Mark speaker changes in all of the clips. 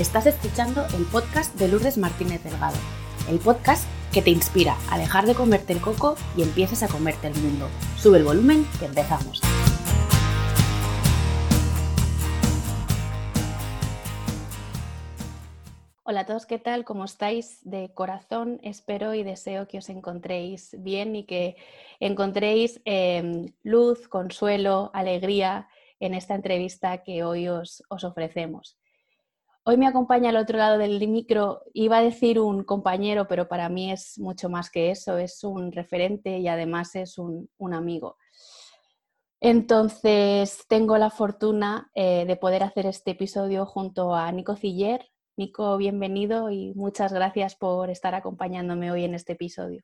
Speaker 1: Estás escuchando el podcast de Lourdes Martínez Delgado, el podcast que te inspira a dejar de comerte el coco y empieces a comerte el mundo. Sube el volumen que empezamos. Hola a todos, ¿qué tal? ¿Cómo estáis? De corazón espero y deseo que os encontréis bien y que encontréis em, luz, consuelo, alegría en esta entrevista que hoy os, os ofrecemos. Hoy me acompaña al otro lado del micro, iba a decir un compañero, pero para mí es mucho más que eso, es un referente y además es un, amigo. Entonces, tengo la fortuna eh, de poder hacer este episodio junto a Nico Ciller. Nico, bienvenido y muchas gracias por estar acompañándome hoy en este episodio.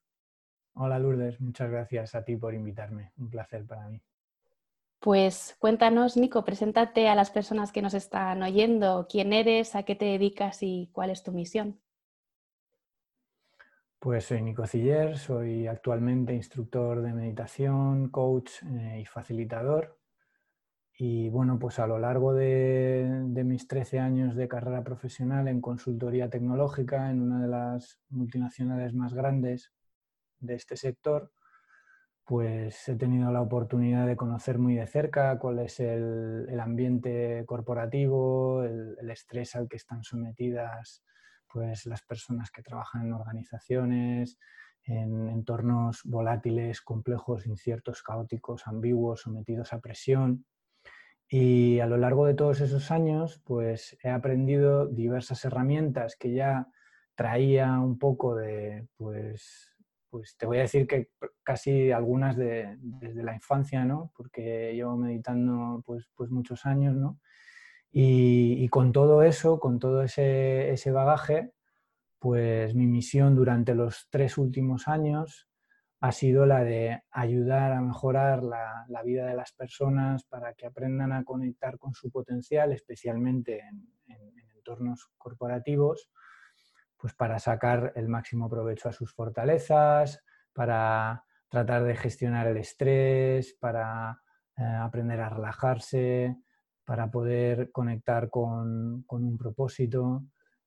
Speaker 2: Hola Lourdes, muchas gracias a ti por invitarme. Un placer para mí.
Speaker 1: Pues cuéntanos, Nico, preséntate a las personas que nos están oyendo. ¿Quién eres? ¿A qué te dedicas y cuál es tu misión?
Speaker 2: Pues soy Nico Ciller, soy actualmente instructor de meditación, coach eh, y facilitador. Y bueno, pues a lo largo de, de, mis 13 años de carrera profesional en consultoría tecnológica en una de las multinacionales más grandes de este sector, pues he tenido la oportunidad de conocer muy de cerca cuál es el, ambiente corporativo, el, estrés al que están sometidas pues, las personas que trabajan en organizaciones, en entornos volátiles, complejos, inciertos, caóticos, ambiguos, sometidos a presión. Y a lo largo de todos esos años, pues he aprendido diversas herramientas que ya traía un poco de, pues, pues te voy a decir que casi algunas de, desde la infancia, ¿no? Porque llevo meditando pues, pues muchos años, ¿no? Y, con todo eso, con todo ese, ese, bagaje, pues mi misión durante los tres últimos años ha sido la de ayudar a mejorar la, la vida de las personas para que aprendan a conectar con su potencial, especialmente en, en entornos corporativos, pues para sacar el máximo provecho a sus fortalezas, para tratar de gestionar el estrés, para eh, aprender a relajarse, para poder conectar con, un propósito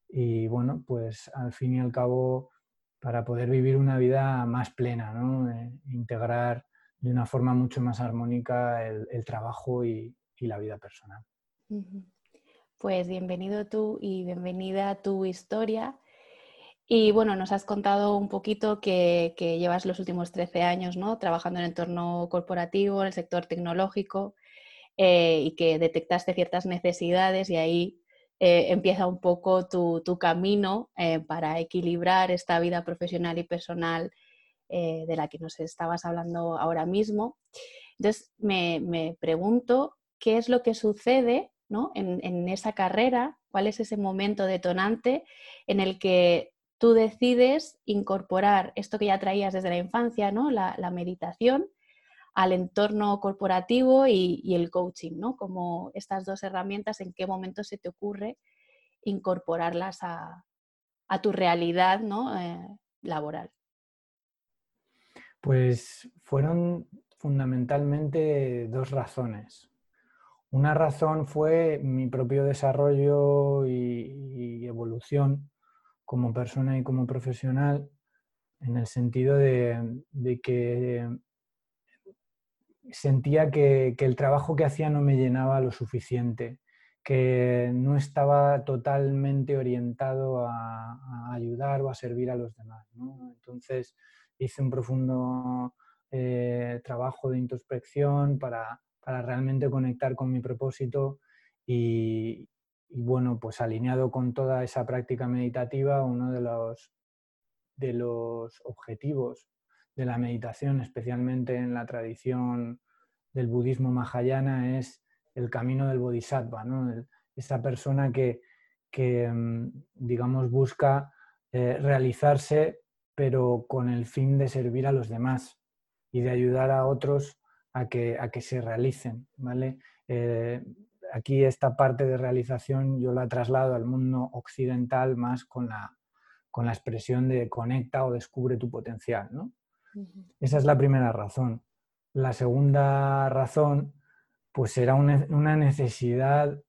Speaker 2: y bueno, pues al fin y al cabo para poder vivir una vida más plena, ¿no? Eh, integrar de una forma mucho más armónica el, trabajo y, y, la vida personal.
Speaker 1: Pues bienvenido tú y bienvenida a tu historia. Y bueno, nos has contado un poquito que, llevas los últimos 13 años ¿no? trabajando en el entorno corporativo, en el sector tecnológico, eh, y que detectaste ciertas necesidades y ahí eh, empieza un poco tu, camino eh, para equilibrar esta vida profesional y personal de la que nos estabas hablando ahora mismo. Entonces, me, pregunto qué es lo que sucede ¿no? en esa carrera, cuál es ese momento detonante en el que tú decides incorporar esto que ya traías desde la infancia, ¿no? la, meditación, al entorno corporativo y, el coaching, ¿no? Como estas dos herramientas, ¿en qué momento se te ocurre incorporarlas a, tu realidad ¿no? Eh, laboral?
Speaker 2: Pues fueron fundamentalmente dos razones. Una razón fue mi propio desarrollo y evolución como persona y como profesional, en el sentido de, que sentía que, el trabajo que hacía no me llenaba lo suficiente, que no estaba totalmente orientado a, ayudar o a servir a los demás. Entonces hice un profundo eh, trabajo de introspección para, para realmente conectar con mi propósito y, y bueno, pues alineado con toda esa práctica meditativa, uno de los, de los objetivos de la meditación, especialmente en la tradición del budismo mahayana, es el camino del bodhisattva, ¿no? esa persona que, mm, digamos, busca eh, realizarse, pero con el fin de servir a los demás y de ayudar a otros a que, a que se realicen. ¿vale? Eh, aquí esta parte de realización yo la traslado al mundo occidental más con la, con la expresión de conecta o descubre tu potencial. ¿no? Esa es la primera razón. La segunda razón, pues era una, necesidad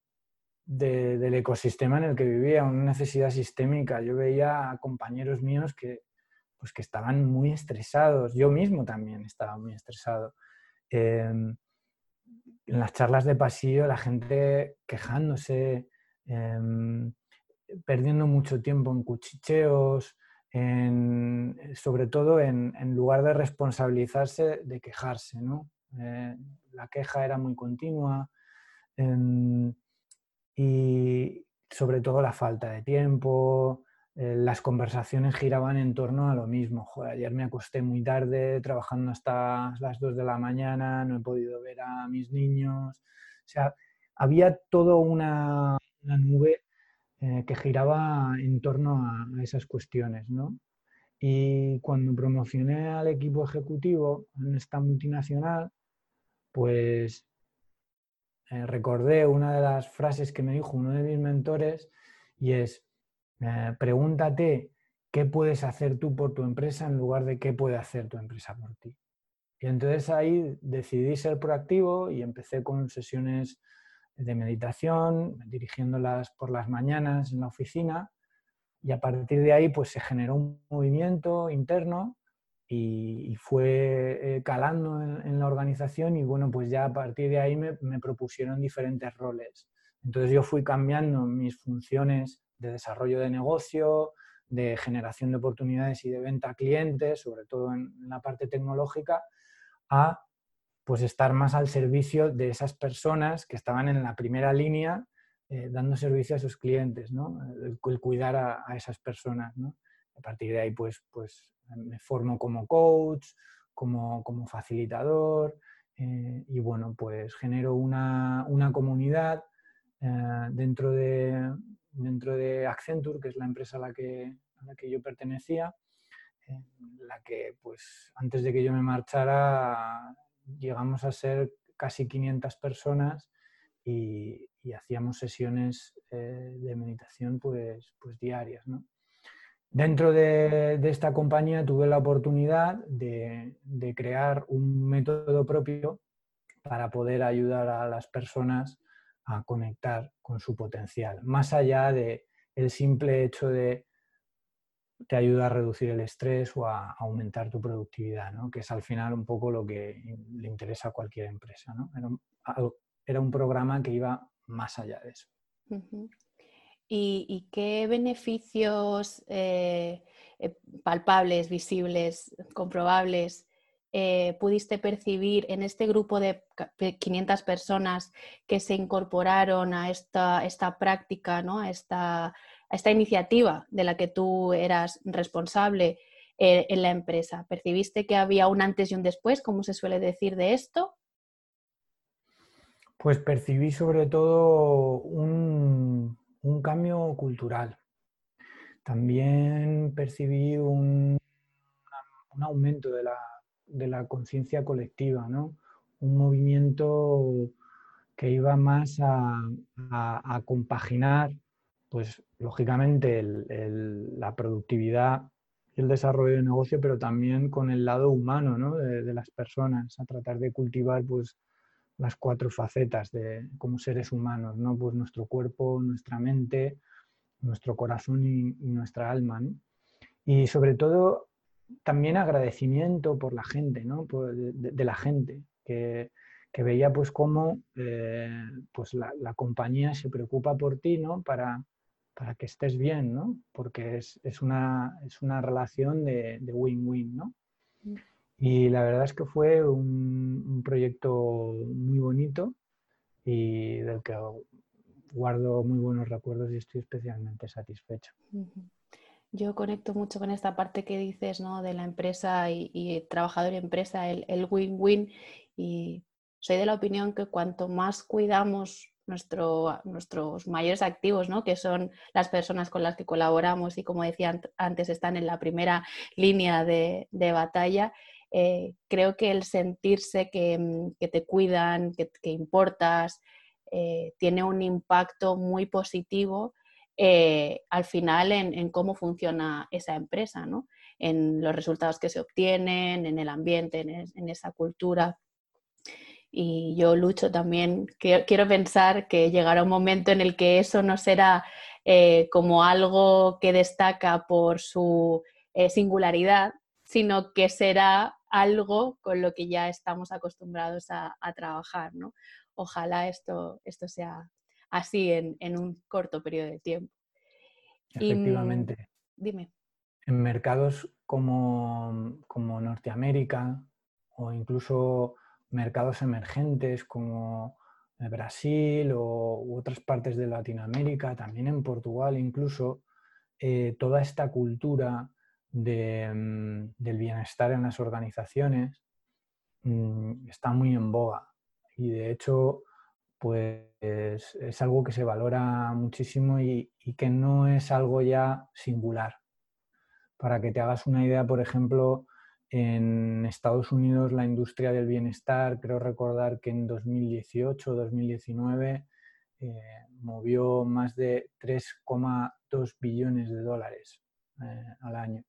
Speaker 2: del ecosistema en el que vivía, una necesidad sistémica. Yo veía a compañeros míos que, pues que estaban muy estresados, yo mismo también estaba muy estresado. Em, en las charlas de pasillo, la gente quejándose, em, perdiendo mucho tiempo en cuchicheos, sobre todo en, lugar de responsabilizarse, de quejarse. ¿no? Eh, la queja era muy continua em, y sobre todo la falta de tiempo, las conversaciones giraban en torno a lo mismo. ayer me acosté muy tarde trabajando hasta las 2 de la mañana, no he podido ver a mis niños. O sea, había toda una, nube eh, que giraba en torno a, esas cuestiones. ¿no? Y cuando promocioné al equipo ejecutivo en esta multinacional, pues eh, recordé una de las frases que me dijo uno de mis mentores y es, eh, pregúntate qué puedes hacer tú por tu empresa en lugar de qué puede hacer tu empresa por ti. Y entonces ahí decidí ser proactivo y empecé con sesiones de meditación, dirigiéndolas por las mañanas en la oficina y a partir de ahí pues se generó un movimiento interno y, fue eh, calando en, la organización y bueno pues ya a partir de ahí me, me propusieron diferentes roles. Entonces yo fui cambiando mis funciones de desarrollo de negocio, de generación de oportunidades y de venta a clientes, sobre todo en, la parte tecnológica, a pues estar más al servicio de esas personas que estaban en la primera línea eh, dando servicio a sus clientes, ¿no? el, cuidar a, esas personas. ¿no? A partir de ahí, pues, pues me formo como coach, como, como facilitador eh, y bueno, pues genero una, una comunidad eh, dentro de, dentro de Accenture, que es la empresa a la que, a la que yo pertenecía, en la que pues antes de que yo me marchara llegamos a ser casi 500 personas y, hacíamos sesiones eh, de meditación pues, pues diarias. Dentro de, esta compañía tuve la oportunidad de, crear un método propio para poder ayudar a las personas a conectar con su potencial, más allá de simple hecho de te ayuda a reducir el estrés o a aumentar tu productividad, ¿no? que es al final un poco lo que le interesa a cualquier empresa. ¿no? Era, un, programa que iba más allá de eso.
Speaker 1: ¿Y, qué beneficios eh, eh, palpables, visibles, comprobables eh, pudiste percibir en este grupo de 500 personas que se incorporaron a esta, esta práctica, ¿no? a, esta, esta iniciativa de la que tú eras responsable eh, en la empresa? ¿Percibiste que había un antes y un después, como se suele decir de esto?
Speaker 2: Pues percibí sobre todo un, un cambio cultural. También percibí un, un aumento de la de la conciencia colectiva, ¿no? Un movimiento que iba más a, compaginar, pues lógicamente la productividad y el desarrollo de negocio, pero también con el lado humano ¿no? de, las personas, a tratar de cultivar pues las cuatro facetas de como seres humanos, ¿no? Pues nuestro cuerpo, nuestra mente, nuestro corazón y, nuestra alma. Y sobre todo también agradecimiento por la gente, ¿no? de, la gente, que, veía pues cómo eh, pues la, compañía se preocupa por ti, ¿no? Para, para que estés bien, ¿no? Porque es, una, es una relación de win-win, ¿no? Mm. Y la verdad es que fue un, proyecto muy bonito y del que guardo muy buenos recuerdos y estoy especialmente satisfecho.
Speaker 1: Yo conecto mucho con esta parte que dices, ¿no? De la empresa y, trabajador y empresa, el win-win. y soy de la opinión que cuanto más cuidamos nuestro, nuestros mayores activos, ¿no? que son las personas con las que colaboramos y como decía antes están en la primera línea de, batalla, eh, creo que el sentirse que, mm, te cuidan, que, importas, eh, tiene un impacto muy positivo eh, al final en, cómo funciona esa empresa, ¿no? en los resultados que se obtienen, en el ambiente, en, esa cultura. y yo lucho también. Quiero pensar que llegará un momento en el que eso no será eh, como algo que destaca por su eh, singularidad, sino que será algo con lo que ya estamos acostumbrados a, trabajar. ¿no? Ojalá esto, esto sea así en, un corto periodo de tiempo.
Speaker 2: Mm, Efectivamente.
Speaker 1: dime.
Speaker 2: En mercados como, como Norteamérica o incluso mercados emergentes como Brasil o u otras partes de Latinoamérica, también en Portugal incluso, eh, toda esta cultura mm, del bienestar en las organizaciones mm, está muy en boga y de hecho pues es algo que se valora muchísimo y, y que no es algo ya singular. Para que te hagas una idea, por ejemplo, en Estados Unidos la industria del bienestar, creo recordar que en 2018 o 2019 eh, movió más de 3,2 billones de dólares eh, al año.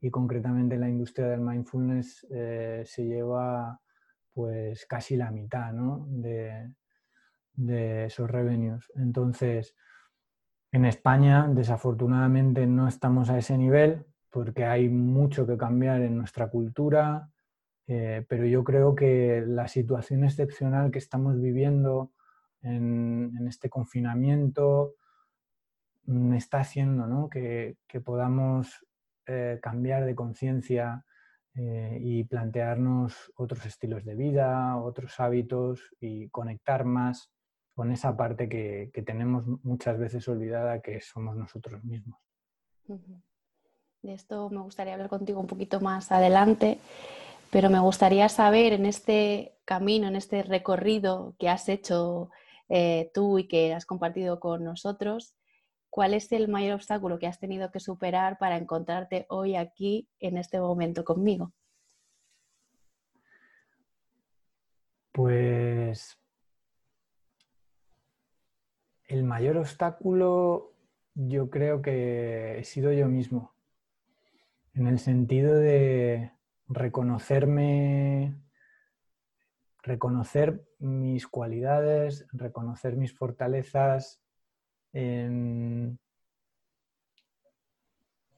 Speaker 2: Y concretamente la industria del mindfulness eh, se lleva pues casi la mitad de, de esos revenues. Entonces, en España desafortunadamente no estamos a ese nivel, porque hay mucho que cambiar en nuestra cultura, eh, pero yo creo que la situación excepcional que estamos viviendo en, este confinamiento está haciendo que, podamos eh, cambiar de conciencia eh, y plantearnos otros estilos de vida, otros hábitos y conectar más con esa parte que, tenemos muchas veces olvidada que somos nosotros mismos.
Speaker 1: De esto me gustaría hablar contigo un poquito más adelante, pero me gustaría saber en este camino, en este recorrido que has hecho eh, tú y que has compartido con nosotros, ¿cuál es el mayor obstáculo que has tenido que superar para encontrarte hoy aquí en este momento conmigo?
Speaker 2: Pues el mayor obstáculo yo creo que he sido yo mismo en el sentido de reconocerme, reconocer mis cualidades, reconocer mis fortalezas.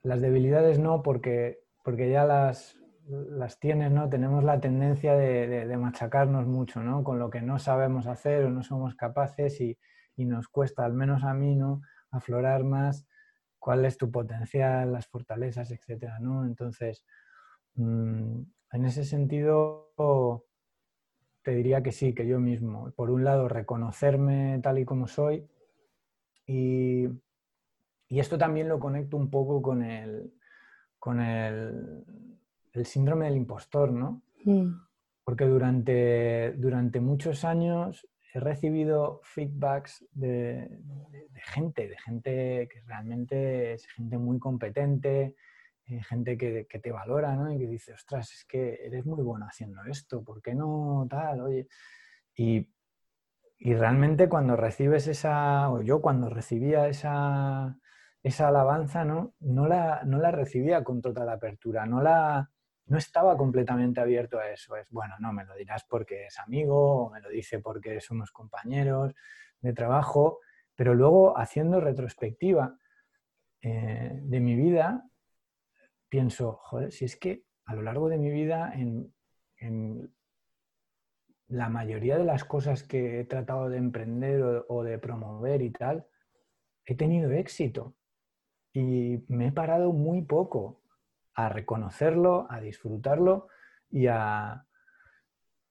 Speaker 2: las debilidades no, porque, porque ya las, las tienes, ¿no? Tenemos la tendencia de, machacarnos mucho, ¿no? Con lo que no sabemos hacer o no somos capaces y, y nos cuesta, al menos a mí, ¿no? Aflorar más cuál es tu potencial, las fortalezas, etcétera, ¿no? Entonces, mm, en ese sentido, te diría que sí, que yo mismo. Por un lado, reconocerme tal y como soy y, esto también lo conecto un poco con el, con el, síndrome del impostor, ¿no? Porque durante, durante muchos años he recibido feedbacks de, gente, de gente que realmente es gente muy competente, eh, gente que, te valora, ¿no? Y que dice, ostras, es que eres muy bueno haciendo esto, ¿por qué no tal? Oye, y, realmente cuando recibes esa, o yo cuando recibía esa, esa alabanza, ¿no? La, no la recibía con total apertura, no la no estaba completamente abierto a eso. Es, bueno, no, me lo dirás porque es amigo, o me lo dice porque somos compañeros de trabajo, pero luego haciendo retrospectiva eh, de mi vida, pienso, joder, si es que a lo largo de mi vida, en, la mayoría de las cosas que he tratado de emprender o de promover y tal, he tenido éxito. Y me he parado muy poco a reconocerlo, a disfrutarlo y a,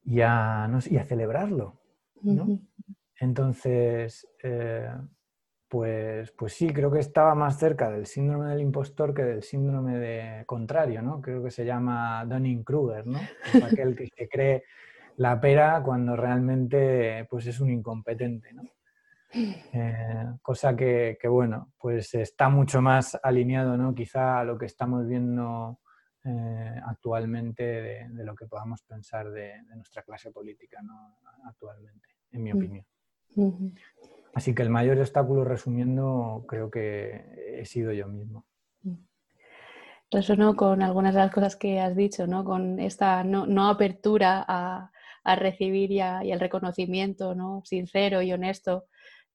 Speaker 2: y a, celebrarlo. Entonces, eh, pues, pues sí, creo que estaba más cerca del síndrome del impostor que del síndrome de contrario, ¿no? Creo que se llama Dunning-Kruger, ¿no? Es aquel que se cree la pera cuando realmente pues es un incompetente, ¿no? Eh, cosa que, bueno, pues está mucho más alineado, ¿no? Quizá a lo que estamos viendo eh, actualmente de, lo que podamos pensar de, nuestra clase política actualmente, en mi mm. opinión. Así que el mayor obstáculo, resumiendo, creo que he sido yo mismo. Mm.
Speaker 1: Resueno con algunas de las cosas que has dicho, ¿no? Con esta no, apertura a, al recibir y, el reconocimiento ¿no? sincero y honesto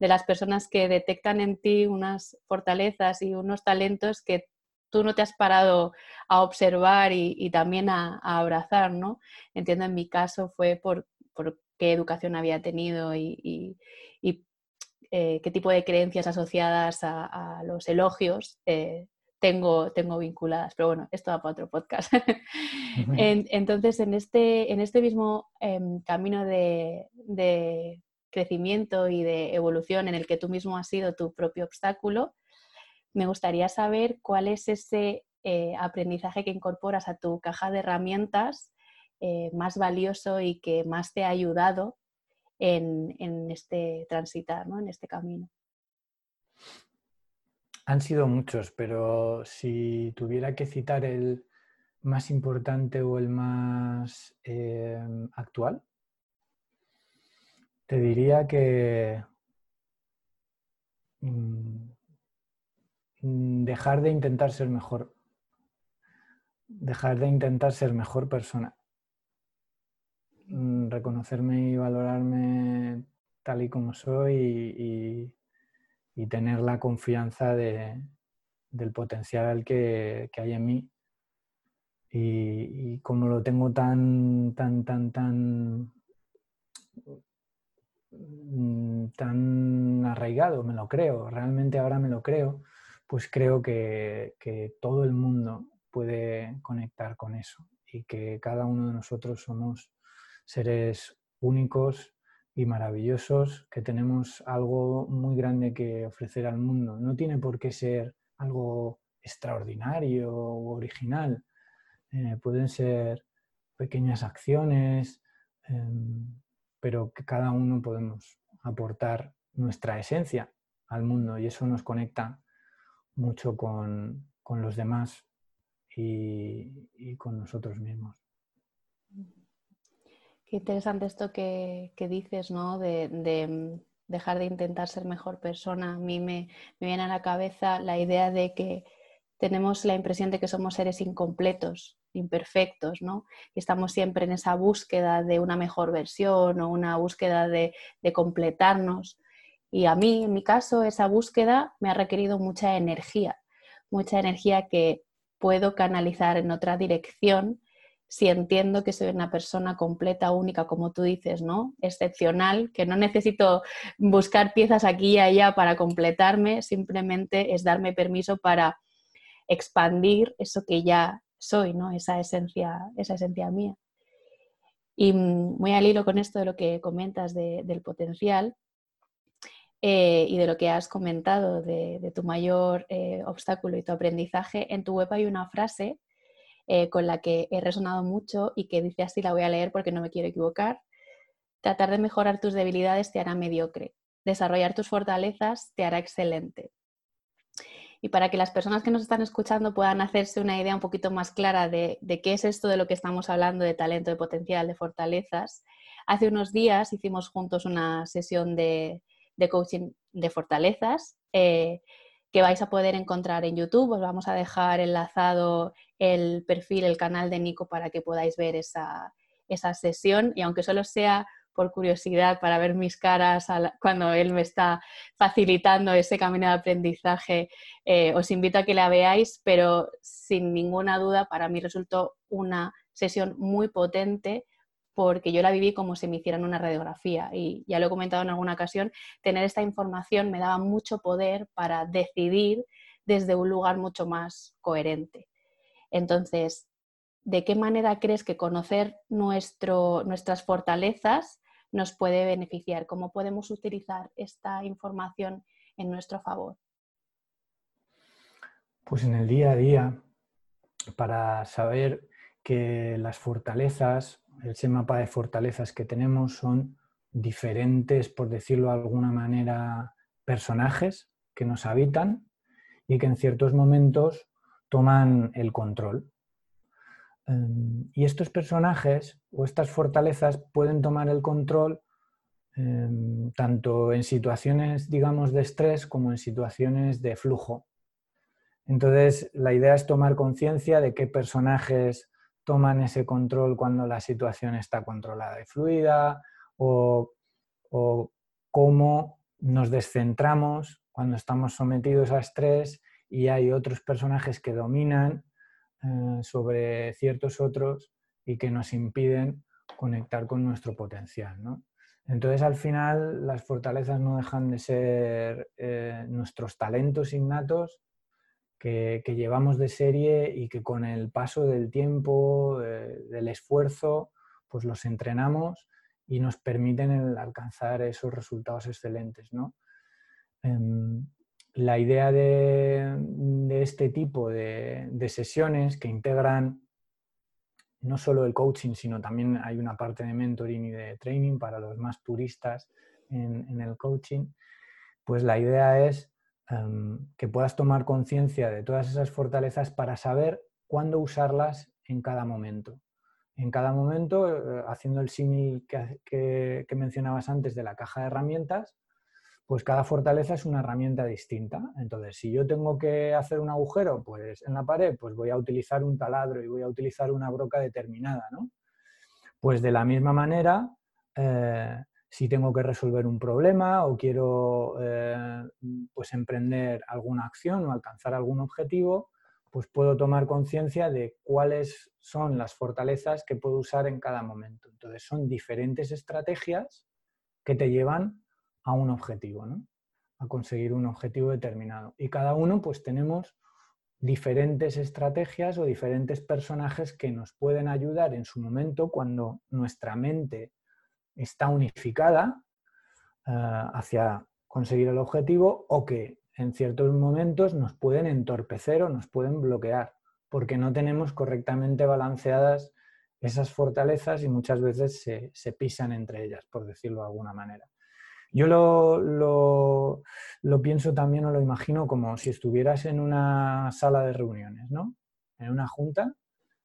Speaker 1: de las personas que detectan en ti unas fortalezas y unos talentos que tú no te has parado a observar y, también a, abrazar, ¿no? Entiendo en mi caso fue por, qué educación había tenido y, eh, qué tipo de creencias asociadas a, los elogios eh, tengo, tengo vinculadas. Pero bueno, esto va para otro podcast. entonces, en este, en este mismo em, camino de, crecimiento y de evolución en el que tú mismo has sido tu propio obstáculo, me gustaría saber cuál es ese eh, aprendizaje que incorporas a tu caja de herramientas eh, más valioso y que más te ha ayudado en, este transitar, ¿no? en este camino.
Speaker 2: Han sido muchos, pero si tuviera que citar el más importante o el más eh, actual, te diría que mm, dejar de intentar ser mejor. Dejar de intentar ser mejor persona. Mm, reconocerme y valorarme tal y como soy y, tener la confianza del potencial que, que, hay en mí. Y, y como lo tengo tan, tan, tan, tan tan arraigado, me lo creo, realmente ahora me lo creo, pues creo que, todo el mundo puede conectar con eso y que cada uno de nosotros somos seres únicos y maravillosos, que tenemos algo muy grande que ofrecer al mundo. No tiene por qué ser algo extraordinario o original. Eh, pueden ser pequeñas acciones, em, pero que cada uno podemos aportar nuestra esencia al mundo y eso nos conecta mucho con, los demás y, con nosotros mismos.
Speaker 1: Qué interesante esto que, dices, ¿no? De, mm, dejar de intentar ser mejor persona. A mí me, me viene a la cabeza la idea de que tenemos la impresión de que somos seres incompletos imperfectos, ¿no? Y estamos siempre en esa búsqueda de una mejor versión o una búsqueda de, completarnos. Y a mí, en mi caso, esa búsqueda me ha requerido mucha energía, mucha energía que puedo canalizar en otra dirección si entiendo que soy una persona completa, única, como tú dices, ¿no? Excepcional, que no necesito buscar piezas aquí y allá para completarme, simplemente es darme permiso para expandir eso que ya soy, ¿no? Esa esencia, esa esencia mía. Y mm, muy al hilo con esto de lo que comentas del potencial eh, y de lo que has comentado de, tu mayor eh, obstáculo y tu aprendizaje, en tu web hay una frase eh, con la que he resonado mucho y que dice así, la voy a leer porque no me quiero equivocar. Tratar de mejorar tus debilidades te hará mediocre. Desarrollar tus fortalezas te hará excelente. Y para que las personas que nos están escuchando puedan hacerse una idea un poquito más clara de, qué es esto de lo que estamos hablando, de talento, de potencial, de fortalezas, hace unos días hicimos juntos una sesión de, coaching de fortalezas eh, que vais a poder encontrar en YouTube. Os vamos a dejar enlazado el perfil, el canal de Nico para que podáis ver esa, esa sesión. Y aunque solo sea por curiosidad para ver mis caras cuando él me está facilitando ese camino de aprendizaje, eh, os invito a que la veáis, pero sin ninguna duda para mí resultó una sesión muy potente porque yo la viví como si me hicieran una radiografía y ya lo he comentado en alguna ocasión, tener esta información me daba mucho poder para decidir desde un lugar mucho más coherente. Entonces, ¿de qué manera crees que conocer nuestro, nuestras fortalezas nos puede beneficiar, cómo podemos utilizar esta información en nuestro favor.
Speaker 2: Pues en el día a día, para saber que las fortalezas, ese mapa de fortalezas que tenemos son diferentes, por decirlo de alguna manera, personajes que nos habitan y que en ciertos momentos toman el control. Em, y estos personajes o estas fortalezas pueden tomar el control em, tanto en situaciones, digamos, de estrés como en situaciones de flujo. Entonces, la idea es tomar conciencia de qué personajes toman ese control cuando la situación está controlada y fluida, o, cómo nos descentramos cuando estamos sometidos a estrés y hay otros personajes que dominan eh, sobre ciertos otros y que nos impiden conectar con nuestro potencial. Entonces, al final, las fortalezas no dejan de ser eh, nuestros talentos innatos que, llevamos de serie y que con el paso del tiempo, eh, del esfuerzo, pues los entrenamos y nos permiten alcanzar esos resultados excelentes. Em, la idea de, este tipo de, sesiones que integran no solo el coaching, sino también hay una parte de mentoring y de training para los más puristas en el coaching, pues la idea es Em, que puedas tomar conciencia de todas esas fortalezas para saber cuándo usarlas en cada momento. En cada momento, eh, haciendo el símil que, mencionabas antes de la caja de herramientas, pues cada fortaleza es una herramienta distinta. Entonces, si yo tengo que hacer un agujero pues en la pared, pues voy a utilizar un taladro y voy a utilizar una broca determinada. Pues de la misma manera, eh, si tengo que resolver un problema o quiero eh, pues emprender alguna acción o alcanzar algún objetivo, pues puedo tomar conciencia de cuáles son las fortalezas que puedo usar en cada momento. Entonces son diferentes estrategias que te llevan a un objetivo, ¿no? a conseguir un objetivo determinado. Y cada uno pues tenemos diferentes estrategias o diferentes personajes que nos pueden ayudar en su momento cuando nuestra mente está unificada eh, hacia conseguir el objetivo o que en ciertos momentos nos pueden entorpecer o nos pueden bloquear porque no tenemos correctamente balanceadas esas fortalezas y muchas veces se, pisan entre ellas, por decirlo de alguna manera. Yo lo, lo, pienso también o lo imagino como si estuvieras en una sala de reuniones, ¿no? En una junta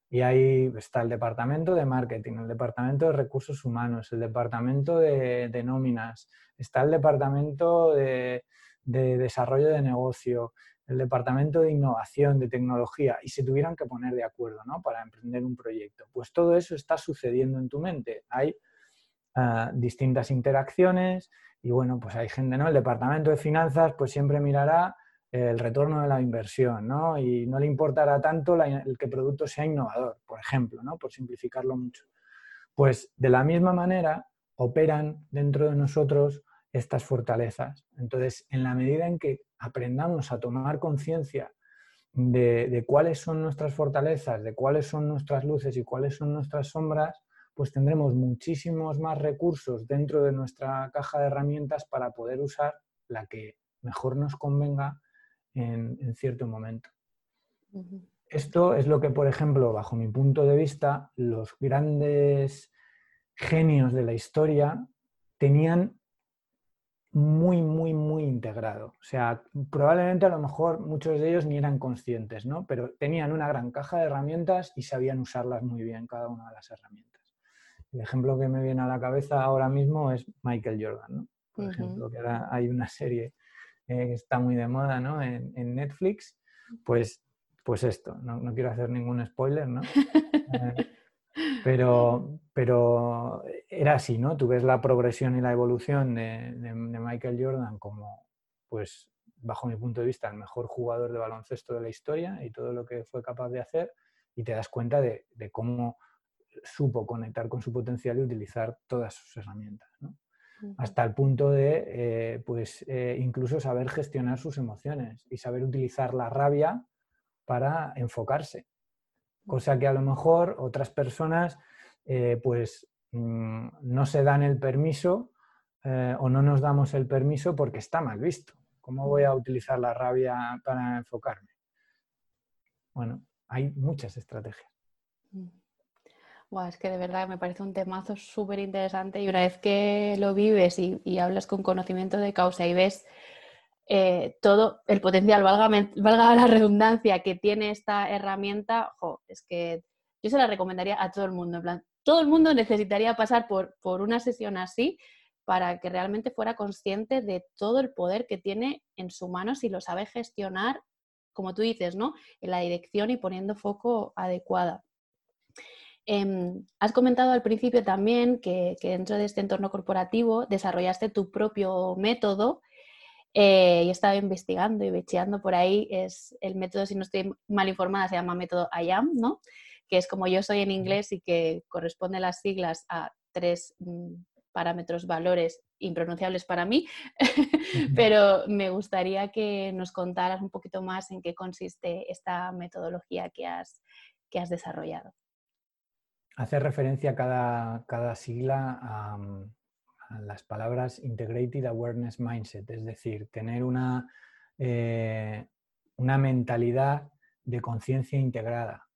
Speaker 2: y ahí está el departamento de marketing, el departamento de recursos humanos, el departamento de, nóminas, está el departamento de, desarrollo de negocio, el departamento de innovación, de tecnología, y se tuvieran que poner de acuerdo ¿no? para emprender un proyecto. Pues todo eso está sucediendo en tu mente. Hay distintas interacciones y bueno, pues hay gente, ¿no? El departamento de finanzas pues siempre mirará el retorno de la inversión, ¿no? Y no le importará tanto el que producto sea innovador, por ejemplo, ¿no? Por simplificarlo mucho. Pues de la misma manera operan dentro de nosotros estas fortalezas. Entonces, en la medida en que aprendamos a tomar conciencia de, de, cuáles son nuestras fortalezas, de cuáles son nuestras luces y cuáles son nuestras sombras, pues tendremos muchísimos más recursos dentro de nuestra caja de herramientas para poder usar la que mejor nos convenga en, cierto momento. Esto es lo que, por ejemplo, bajo mi punto de vista, los grandes genios de la historia tenían muy, muy, muy integrado. O sea, probablemente a lo mejor muchos de ellos ni eran conscientes, ¿no? Pero tenían una gran caja de herramientas y sabían usarlas muy bien, cada una de las herramientas. El ejemplo que me viene a la cabeza ahora mismo es Michael Jordan, ¿no? Por ejemplo, que ahora hay una serie eh, que está muy de moda ¿no? en, Netflix, pues, pues esto, no, quiero hacer ningún spoiler, ¿no? Eh, pero, pero era así, ¿no? Tú ves la progresión y la evolución de, Michael Jordan como, pues, bajo mi punto de vista, el mejor jugador de baloncesto de la historia y todo lo que fue capaz de hacer y te das cuenta de, de cómo supo conectar con su potencial y utilizar todas sus herramientas. ¿no? hasta el punto de eh, pues, eh, incluso saber gestionar sus emociones y saber utilizar la rabia para enfocarse. Cosa que a lo mejor otras personas eh, pues, mm, no se dan el permiso o no nos damos el permiso porque está mal visto. ¿Cómo voy a utilizar la rabia para enfocarme? Bueno, hay muchas estrategias
Speaker 1: es que de verdad me parece un temazo súper interesante y una vez que lo vives y, hablas con conocimiento de causa y ves eh, todo el potencial, valga, valga, la redundancia que tiene esta herramienta, es que yo se la recomendaría a todo el mundo. En plan, todo el mundo necesitaría pasar por, por una sesión así para que realmente fuera consciente de todo el poder que tiene en su mano si lo sabe gestionar, como tú dices, ¿no? En la dirección y poniendo foco adecuada. Em, has comentado al principio también que, dentro de este entorno corporativo desarrollaste tu propio método eh, y estaba investigando y becheando por ahí. Es el método, si no estoy mal informada, se llama método IAM, ¿no? que es como yo soy en inglés y que corresponde las siglas a tres mm, parámetros, valores impronunciables para mí, pero me gustaría que nos contaras un poquito más en qué consiste esta metodología que has, que has desarrollado
Speaker 2: hace referencia cada, cada sigla a, las palabras Integrated Awareness Mindset, es decir, tener una, eh, una mentalidad de conciencia integrada.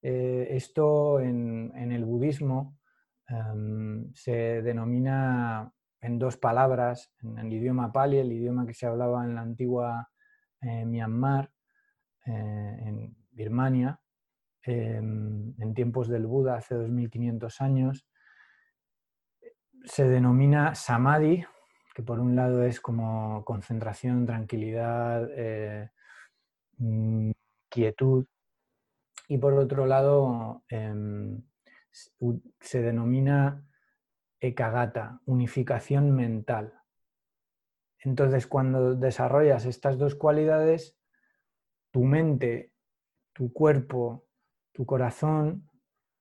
Speaker 2: Eh, esto en, el budismo em, se denomina en dos palabras, en el idioma pali, el idioma que se hablaba en la antigua eh, Myanmar, en Birmania, En tiempos del Buda, hace 2500 años, se denomina samadhi, que por un lado es como concentración, tranquilidad, eh, mm, quietud, y por otro lado em, se denomina ekagata, unificación mental. Entonces, cuando desarrollas estas dos cualidades, tu mente, tu cuerpo tu corazón,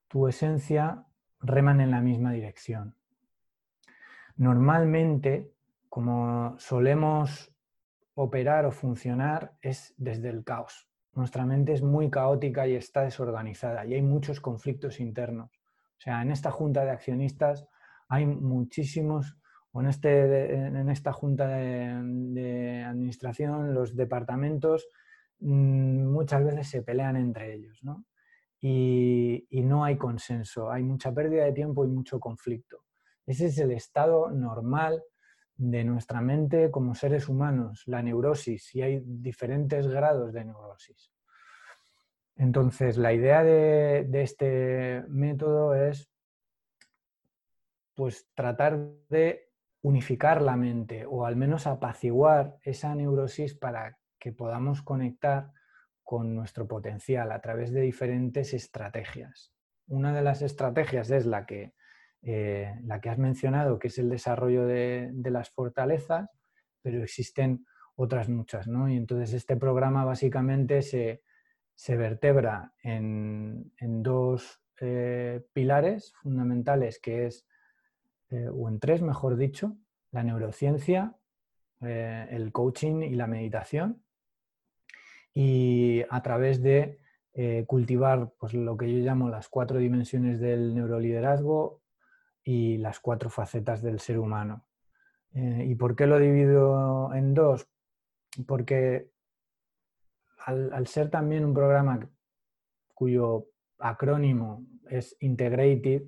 Speaker 2: tu esencia reman en la misma dirección. Normalmente, como solemos operar o funcionar, es desde el caos. Nuestra mente es muy caótica y está desorganizada y hay muchos conflictos internos. O sea, en esta junta de accionistas hay muchísimos, o en, este, en esta junta de, administración, los departamentos mm, muchas veces se pelean entre ellos. ¿no? Y, no hay consenso, hay mucha pérdida de tiempo y mucho conflicto. Ese es el estado normal de nuestra mente como seres humanos, la neurosis, y hay diferentes grados de neurosis. Entonces, la idea de, este método es pues tratar de unificar la mente o al menos apaciguar esa neurosis para que podamos conectar con nuestro potencial a través de diferentes estrategias. Una de las estrategias es la que, eh, la que has mencionado, que es el desarrollo de, las fortalezas, pero existen otras muchas. ¿no? Y entonces este programa básicamente se, vertebra en, dos eh, pilares fundamentales, que es, eh, o en tres, mejor dicho, la neurociencia, el coaching y la meditación y a través de eh, cultivar pues, lo que yo llamo las cuatro dimensiones del neuroliderazgo y las cuatro facetas del ser humano. Eh, ¿Y por qué lo divido en dos? Porque al, ser también un programa cuyo acrónimo es Integrated,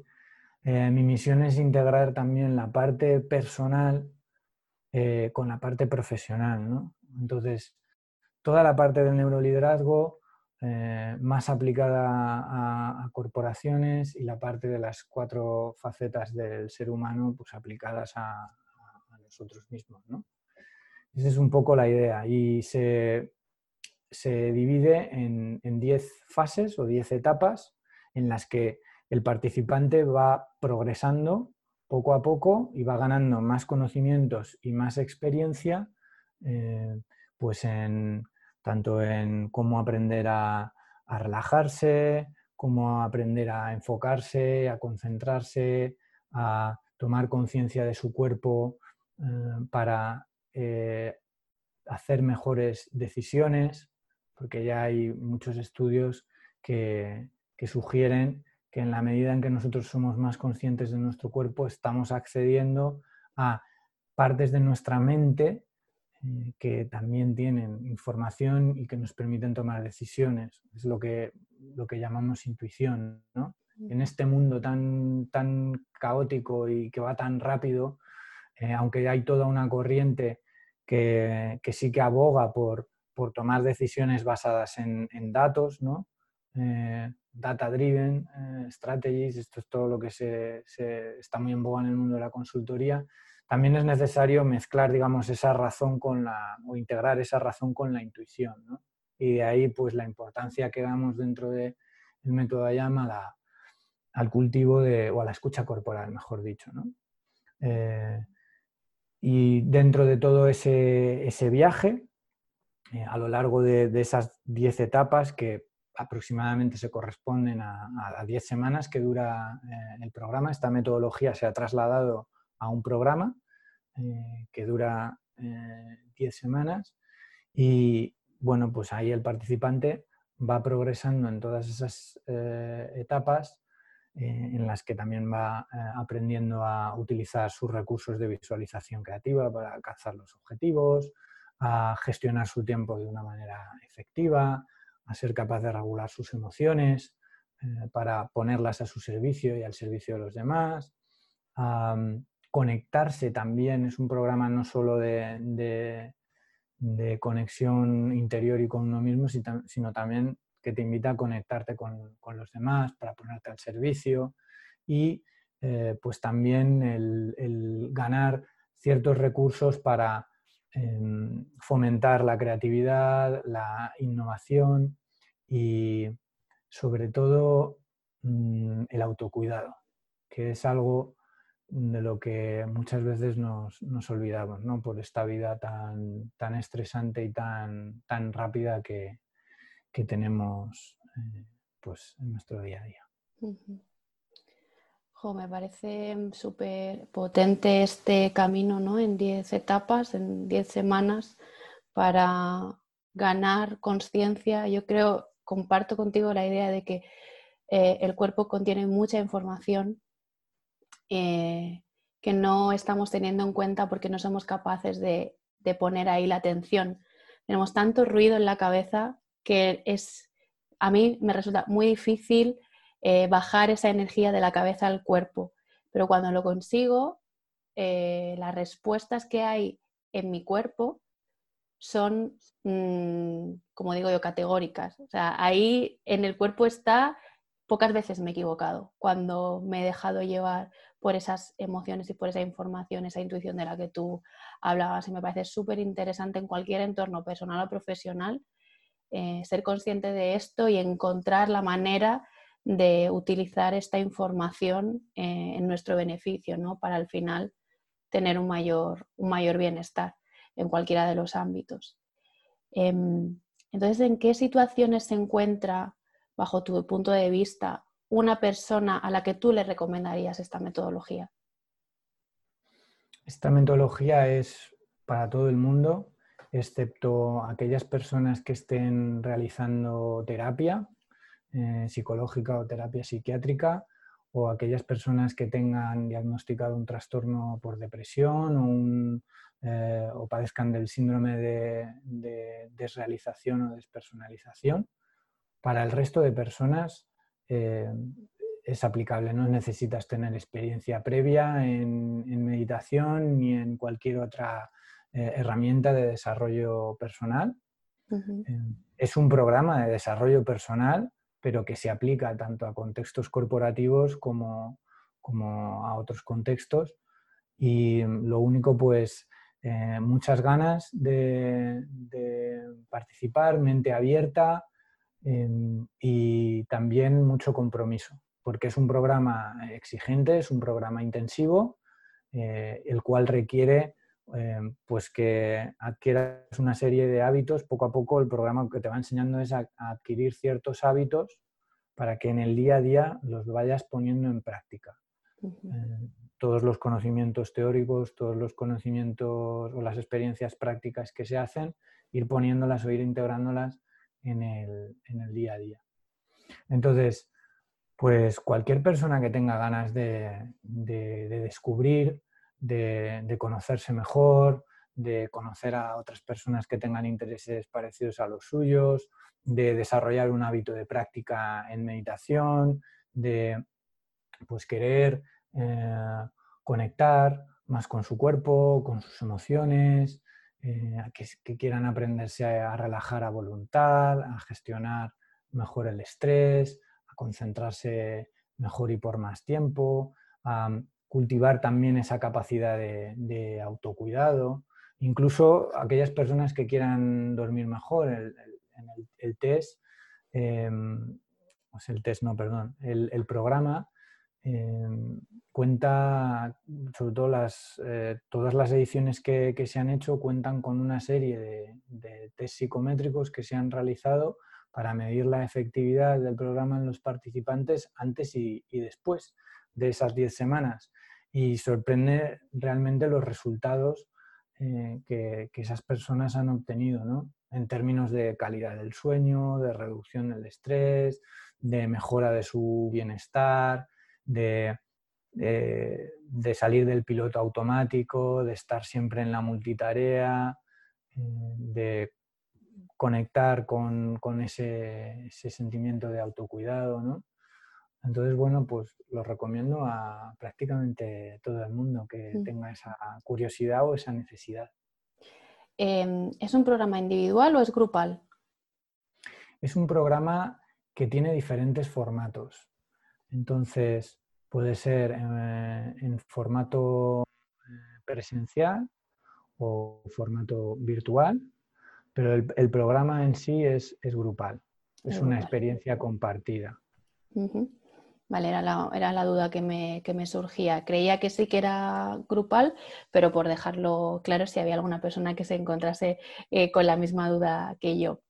Speaker 2: eh, mi misión es integrar también la parte personal con la parte profesional. ¿no? Entonces, toda la parte del neuroliderazgo eh, más aplicada a, corporaciones y la parte de las cuatro facetas del ser humano pues aplicadas a, nosotros mismos. Esa es un poco la idea y se, divide en 10 fases o 10 etapas en las que el participante va progresando poco a poco y va ganando más conocimientos y más experiencia eh, pues tanto en cómo aprender a, relajarse, cómo aprender a enfocarse, a concentrarse, a tomar conciencia de su cuerpo eh, para eh, hacer mejores decisiones, porque ya hay muchos estudios que, sugieren que en la medida en que nosotros somos más conscientes de nuestro cuerpo, estamos accediendo a partes de nuestra mente eh, que también tienen información y que nos permiten tomar decisiones. Es lo que, lo que llamamos intuición. ¿no? En este mundo tan, tan caótico y que va tan rápido, eh, aunque hay toda una corriente que, que sí que aboga por, por, tomar decisiones basadas en, en datos, ¿no? Eh, data driven strategies, esto es todo lo que se, se, está muy en boga en el mundo de la consultoría, también es necesario mezclar, digamos, esa razón con la, o integrar esa razón con la intuición, ¿no? Y de ahí, pues, la importancia que damos dentro del método Ayama a al cultivo de, o a la escucha corporal, mejor dicho. Eh, y dentro de todo ese, viaje, eh, a lo largo de, esas 10 etapas que aproximadamente se corresponden a 10 semanas que dura eh, el programa, esta metodología se ha trasladado a un programa que dura 10 semanas. Y bueno, pues ahí el participante va progresando en todas esas etapas eh, en las que también va eh, aprendiendo a utilizar sus recursos de visualización creativa para alcanzar los objetivos, a gestionar su tiempo de una manera efectiva, a ser capaz de regular sus emociones eh, para ponerlas a su servicio y al servicio de los demás, conectarse también, es un programa no solo de, de conexión interior y con uno mismo, sino también que te invita a conectarte con, los demás para ponerte al servicio y eh, pues también el, ganar ciertos recursos para em, fomentar la creatividad, la innovación y sobre todo mm, el autocuidado, que es algo de lo que muchas veces nos, olvidamos, ¿no? Por esta vida tan, tan estresante y tan, tan rápida que, que tenemos eh, pues, en nuestro día a día.
Speaker 1: me parece súper potente este camino ¿no? en 10 etapas, en 10 semanas, para ganar conciencia. Yo creo, comparto contigo la idea de que eh, el cuerpo contiene mucha información eh, que no estamos teniendo en cuenta porque no somos capaces de, de poner ahí la atención. Tenemos tanto ruido en la cabeza que es, a mí me resulta muy difícil eh, bajar esa energía de la cabeza al cuerpo, pero cuando lo consigo, eh, las respuestas que hay en mi cuerpo son, mm, como digo yo, categóricas. O sea, ahí en el cuerpo está, pocas veces me he equivocado cuando me he dejado llevar por esas emociones y por esa información, esa intuición de la que tú hablabas. Y me parece súper interesante en cualquier entorno personal o profesional eh, ser consciente de esto y encontrar la manera de utilizar esta información eh, en nuestro beneficio, ¿no? Para al final tener un mayor, un mayor bienestar en cualquiera de los ámbitos. Em, entonces, ¿en qué situaciones se encuentra, bajo tu punto de vista, una persona a la que tú le recomendarías esta metodología?
Speaker 2: Esta metodología es para todo el mundo excepto aquellas personas que estén realizando terapia eh, psicológica o terapia psiquiátrica o aquellas personas que tengan diagnosticado un trastorno por depresión o, eh, padezcan del síndrome de, desrealización o despersonalización. Para el resto de personas eh, es aplicable, no necesitas tener experiencia previa en meditación ni en cualquier otra eh, herramienta de desarrollo personal. Eh, es un programa de desarrollo personal, pero que se aplica tanto a contextos corporativos como, como a otros contextos. Y lo único, pues, eh, muchas ganas de, participar, mente abierta y también mucho compromiso, porque es un programa exigente, es un programa intensivo, el cual requiere Em, pues que adquieras una serie de hábitos, poco a poco el programa que te va enseñando es a, adquirir ciertos hábitos para que en el día a día los vayas poniendo en práctica. Em, todos los conocimientos teóricos, todos los conocimientos o las experiencias prácticas que se hacen, ir poniéndolas o ir integrándolas en el, día a día. Entonces, pues cualquier persona que tenga ganas de descubrir de, conocerse mejor, de conocer a otras personas que tengan intereses parecidos a los suyos, de desarrollar un hábito de práctica en meditación, de pues querer eh, conectar más con su cuerpo, con sus emociones, eh, que, quieran aprenderse a, relajar a voluntad, a gestionar mejor el estrés, a concentrarse mejor y por más tiempo, cultivar también esa capacidad de, autocuidado, incluso aquellas personas que quieran dormir mejor, el, el, test, em, el test no, perdón, el, programa Em, cuenta, sobre todo las, eh, todas las ediciones que, se han hecho cuentan con una serie de, test psicométricos que se han realizado para medir la efectividad del programa en los participantes antes y, después de esas 10 semanas. Y sorprende realmente los resultados eh, que, esas personas han obtenido, ¿no? en términos de calidad del sueño, de reducción del estrés, de mejora de su bienestar, de, de, salir del piloto automático, de estar siempre en la multitarea, eh, de conectar con, ese, sentimiento de autocuidado, ¿no? Entonces, bueno, pues lo recomiendo a prácticamente todo el mundo que mm. tenga esa curiosidad o esa necesidad.
Speaker 1: Em, ¿Es un programa individual o es grupal?
Speaker 2: Es un programa que tiene diferentes formatos. Entonces, puede ser eh, en formato eh, presencial o formato virtual pero el, programa en sí es, grupal, es una experiencia compartida.
Speaker 1: Vale, era la, duda que me, surgía. Creía que sí que era grupal, pero por dejarlo claro si había alguna persona que se encontrase eh, con la misma duda que yo.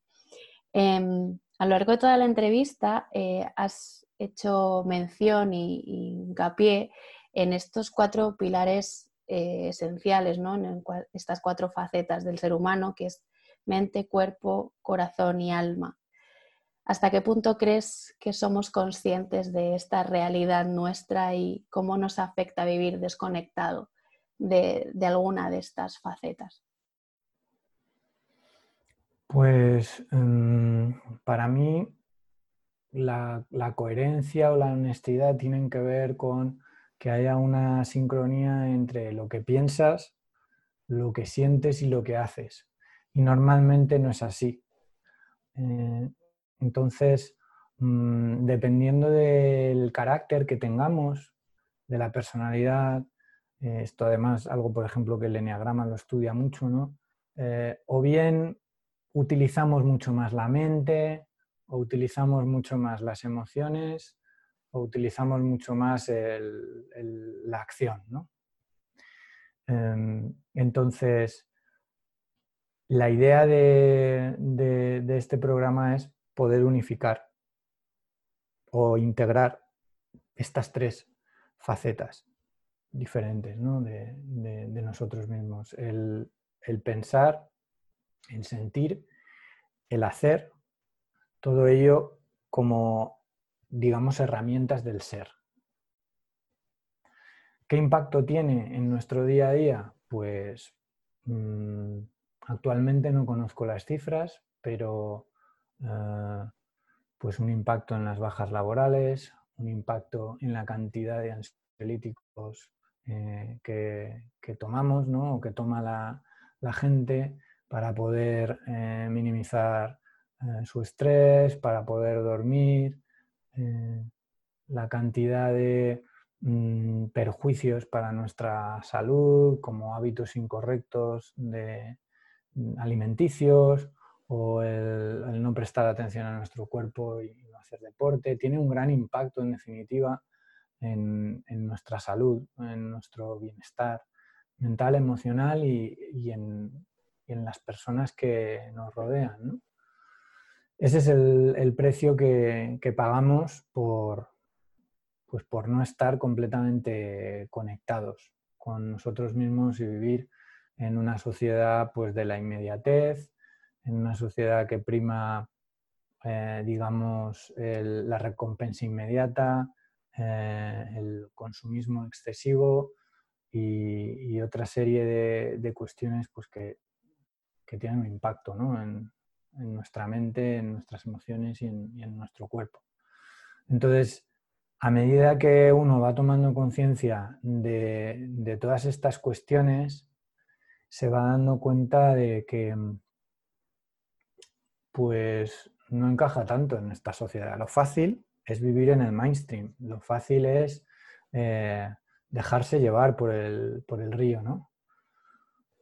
Speaker 1: Em, a lo largo de toda la entrevista eh, has hecho mención y, hincapié en estos cuatro pilares eh, esenciales, ¿no? en estas cuatro facetas del ser humano, que es mente, cuerpo, corazón y alma. ¿Hasta qué punto crees que somos conscientes de esta realidad nuestra y cómo nos afecta vivir desconectado de, alguna de estas facetas?
Speaker 2: Pues mm, para mí la, coherencia o la honestidad tienen que ver con que haya una sincronía entre lo que piensas, lo que sientes y lo que haces y normalmente no es así. Eh, entonces, mm, dependiendo del carácter que tengamos, de la personalidad, eh, esto además algo, por ejemplo, que el Enneagrama lo estudia mucho, ¿no? Eh, o bien utilizamos mucho más la mente, o utilizamos mucho más las emociones, o utilizamos mucho más la acción, ¿no? Em, entonces, la idea de, este programa es poder unificar o integrar estas tres facetas diferentes de, nosotros mismos. El, pensar, el sentir, el hacer, todo ello como, digamos, herramientas del ser. ¿Qué impacto tiene en nuestro día a día? Pues mm, Actualmente no conozco las cifras, pero eh, pues un impacto en las bajas laborales, un impacto en la cantidad de ansiolíticos eh, que, tomamos ¿no? o que toma la, gente para poder eh, minimizar su estrés, para poder dormir, la cantidad de mm, perjuicios para nuestra salud, como hábitos incorrectos de, alimenticios o el, no prestar atención a nuestro cuerpo y no hacer deporte, tiene un gran impacto en definitiva en, nuestra salud, en nuestro bienestar mental, emocional y, en, las personas que nos rodean. Ese es el, precio que, pagamos por, pues por no estar completamente conectados con nosotros mismos y vivir en una sociedad pues, de la inmediatez, en una sociedad que prima, eh, digamos, la recompensa inmediata, eh, el consumismo excesivo y, otra serie de, cuestiones pues, que, tienen un impacto en, nuestra mente, en nuestras emociones y en, nuestro cuerpo. Entonces, a medida que uno va tomando conciencia de, todas estas cuestiones, se va dando cuenta de que pues no encaja tanto en esta sociedad. Lo fácil es vivir en el mainstream, lo fácil es eh, dejarse llevar por el, río. ¿no?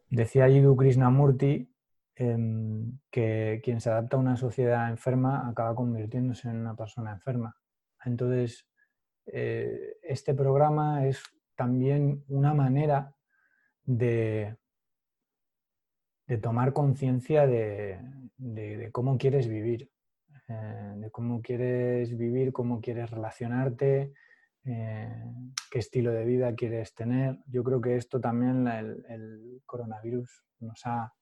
Speaker 2: Decía Yidu Krishnamurti que quien se adapta a una sociedad enferma acaba convirtiéndose en una persona enferma. Entonces, eh, este programa es también una manera de, de tomar conciencia de, cómo quieres vivir, eh, de cómo quieres vivir, cómo quieres relacionarte, eh, qué estilo de vida quieres tener. Yo creo que esto también el, coronavirus nos ha,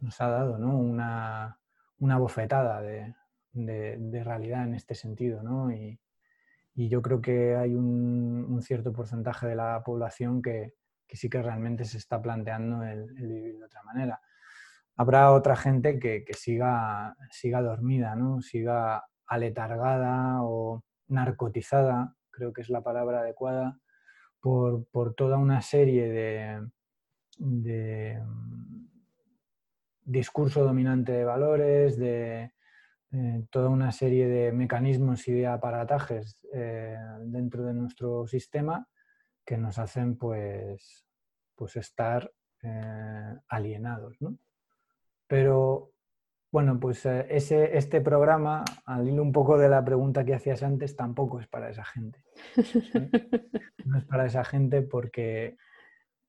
Speaker 2: nos ha dado una, bofetada de, realidad en este sentido. Y, yo creo que hay un, cierto porcentaje de la población que, sí que realmente se está planteando el, vivir de otra manera. Habrá otra gente que, siga, siga dormida, ¿no? siga aletargada o narcotizada creo que es la palabra adecuada, por, toda una serie de, discurso dominante de valores, de eh, toda una serie de mecanismos y de aparatajes eh, dentro de nuestro sistema que nos hacen pues, pues estar eh, alienados. Pero bueno, pues ese, este programa, al hilo un poco de la pregunta que hacías antes, tampoco es para esa gente. No es para esa gente porque,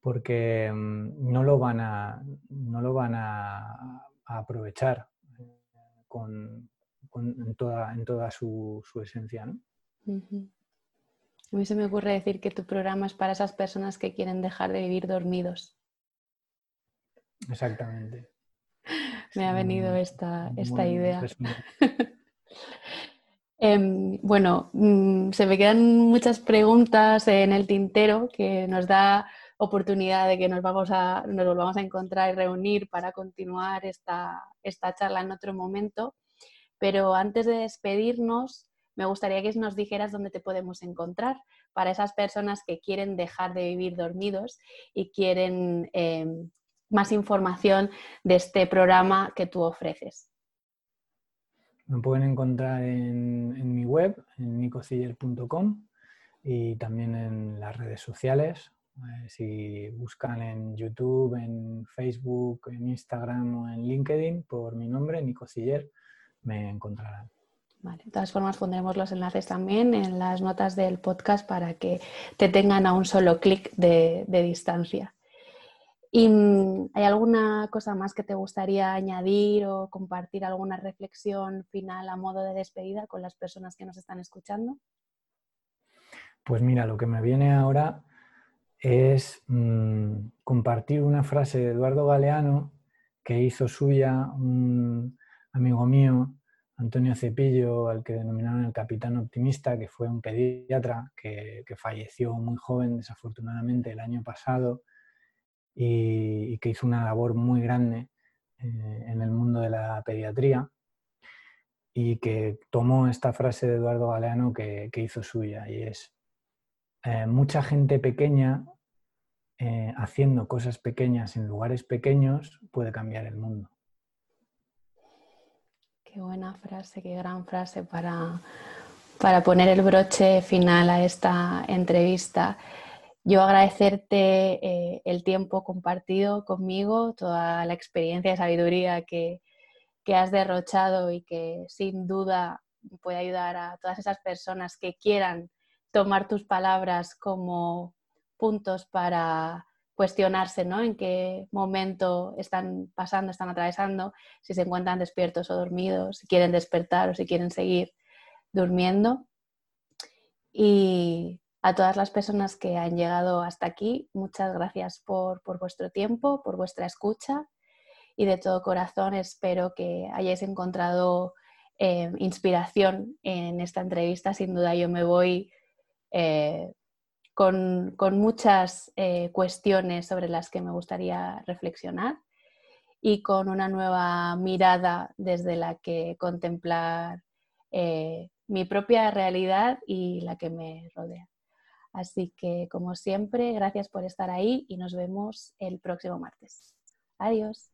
Speaker 2: porque mm, no lo van a, no lo van a, aprovechar eh, con, en, toda, en toda su, esencia. ¿no?
Speaker 1: A mí se me ocurre decir que tu programa es para esas personas que quieren dejar de vivir dormidos.
Speaker 2: Exactamente
Speaker 1: me ha venido esta, idea. Em, bueno, mm, se me quedan muchas preguntas en el tintero que nos da oportunidad de que nos, vamos a, nos volvamos a encontrar y reunir para continuar esta, esta charla en otro momento. Pero antes de despedirnos, me gustaría que nos dijeras dónde te podemos encontrar para esas personas que quieren dejar de vivir dormidos y quieren em, más información de este programa que tú ofreces?
Speaker 2: Me pueden encontrar en, mi web, en nicociller.com y también en las redes sociales. Eh, si buscan en YouTube, en Facebook, en Instagram o en LinkedIn por mi nombre, Nico me encontrarán.
Speaker 1: Vale, de todas formas pondremos los enlaces también en las notas del podcast para que te tengan a un solo clic de distancia. ¿Y mm, hay alguna cosa más que te gustaría añadir o compartir alguna reflexión final a modo de despedida con las personas que nos están escuchando?
Speaker 2: Pues mira, lo que me viene ahora es mm, compartir una frase de Eduardo Galeano que hizo suya un amigo mío, Antonio Cepillo, al que denominaron el capitán optimista, que fue un pediatra que falleció muy joven, desafortunadamente, el año pasado y, que hizo una labor muy grande eh, en el mundo de la pediatría y que tomó esta frase de Eduardo Galeano que, hizo suya y es eh, mucha gente pequeña eh, haciendo cosas pequeñas en lugares pequeños puede cambiar el mundo.
Speaker 1: Qué buena frase, qué gran frase para, para poner el broche final a esta entrevista. Yo agradecerte eh, el tiempo compartido conmigo, toda la experiencia y sabiduría que, has derrochado y que sin duda puede ayudar a todas esas personas que quieran tomar tus palabras como puntos para cuestionarse ¿no? en qué momento están pasando, están atravesando, si se encuentran despiertos o dormidos, si quieren despertar o si quieren seguir durmiendo. Y a todas las personas que han llegado hasta aquí, muchas gracias por, vuestro tiempo, por vuestra escucha y de todo corazón espero que hayáis encontrado eh, inspiración en esta entrevista. Sin duda yo me voy eh, con, muchas eh, cuestiones sobre las que me gustaría reflexionar y con una nueva mirada desde la que contemplar mi propia realidad y la que me rodea. Así que, como siempre, gracias por estar ahí y nos vemos el próximo martes. Adiós.